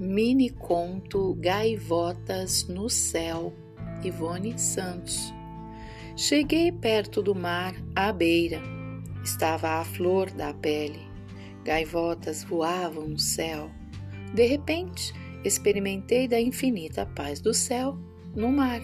Mini conto Gaivotas no Céu, Ivone Santos. Cheguei perto do mar, à beira. Estava a flor da pele. Gaivotas voavam no céu. De repente, experimentei da infinita paz do céu no mar.